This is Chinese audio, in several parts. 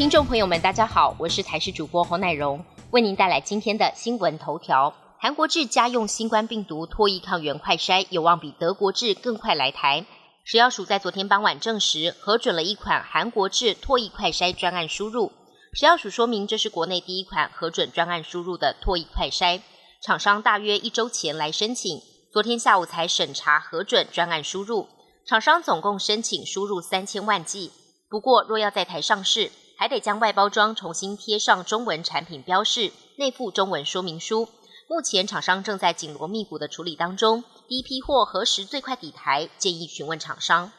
听众朋友们，大家好，我是台视主播侯乃荣，为您带来今天的新闻头条。韩国制家用新冠病毒脱衣抗原快筛有望比德国制更快来台。食药署在昨天傍晚证实，核准了一款韩国制脱衣快筛专案输入。食药署说明，这是国内第一款核准专案输入的脱衣快筛，厂商大约一周前来申请，昨天下午才审查核准专案输入。厂商总共申请输入三千万剂，不过若要在台上市，还得将外包装重新贴上中文产品标示，内附中文说明书。目前厂商正在紧锣密鼓的处理当中，第一批货何时最快抵台？建议询问厂商。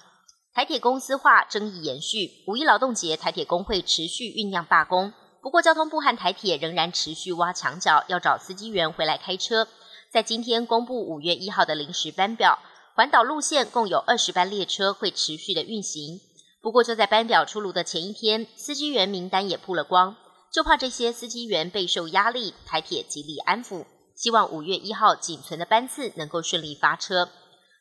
台铁公司化争议延续，五一劳动节台铁工会持续酝酿罢工。不过交通部和台铁仍然持续挖墙脚，要找司机员回来开车。在今天公布五月一号的临时班表，环岛路线共有二十班列车会持续的运行。不过就在班表出炉的前一天，司机员名单也曝了光，就怕这些司机员备受压力，台铁极力安抚。希望五月一号仅存的班次能够顺利发车。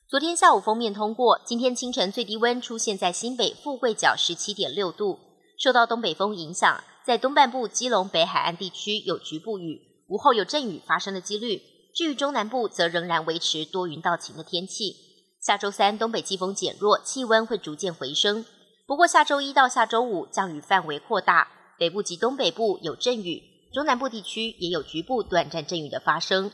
昨天下午封面通过，今天清晨最低温出现在新北富贵角十七点六度。受到东北风影响，在东半部基隆北海岸地区有局部雨，午后有阵雨发生的几率。至于中南部，则仍然维持多云到晴的天气。下周三东北季风减弱，气温会逐渐回升。不过下周一到下周五降雨范围扩大，北部及东北部有阵雨。中南部地区也有局部短暂阵雨的发生。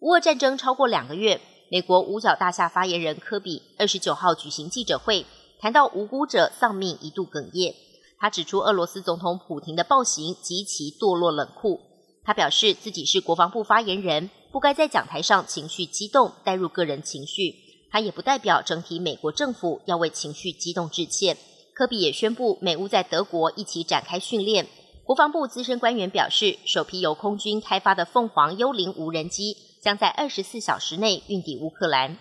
乌俄战争超过两个月，美国五角大厦发言人科比二十九号举行记者会，谈到无辜者丧命一度哽咽。他指出俄罗斯总统普廷的暴行极其堕落冷酷。他表示自己是国防部发言人，不该在讲台上情绪激动，带入个人情绪。他也不代表整体美国政府要为情绪激动致歉。科比也宣布，美乌在德国一起展开训练。国防部资深官员表示，首批由空军开发的凤凰幽灵无人机将在二十四小时内运抵乌克兰。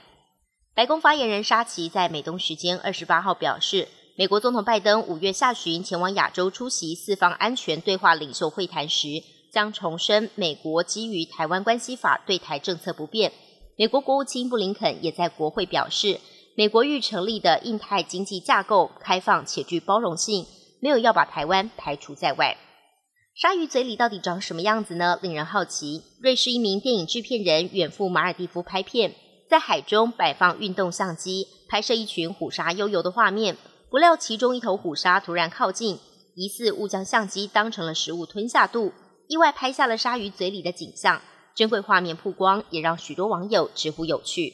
白宫发言人沙奇在美东时间二十八号表示，美国总统拜登五月下旬前往亚洲出席四方安全对话领袖会谈时，将重申美国基于台湾关系法对台政策不变。美国国务卿布林肯也在国会表示，美国欲成立的印太经济架构开放且具包容性，没有要把台湾排除在外。鲨鱼嘴里到底长什么样子呢？令人好奇。瑞士一名电影制片人远赴马尔蒂夫拍片，在海中摆放运动相机，拍摄一群虎鲨悠游的画面。不料其中一头虎鲨突然靠近，疑似误将相机当成了食物吞下肚，意外拍下了鲨鱼嘴里的景象。珍贵画面曝光，也让许多网友直呼有趣。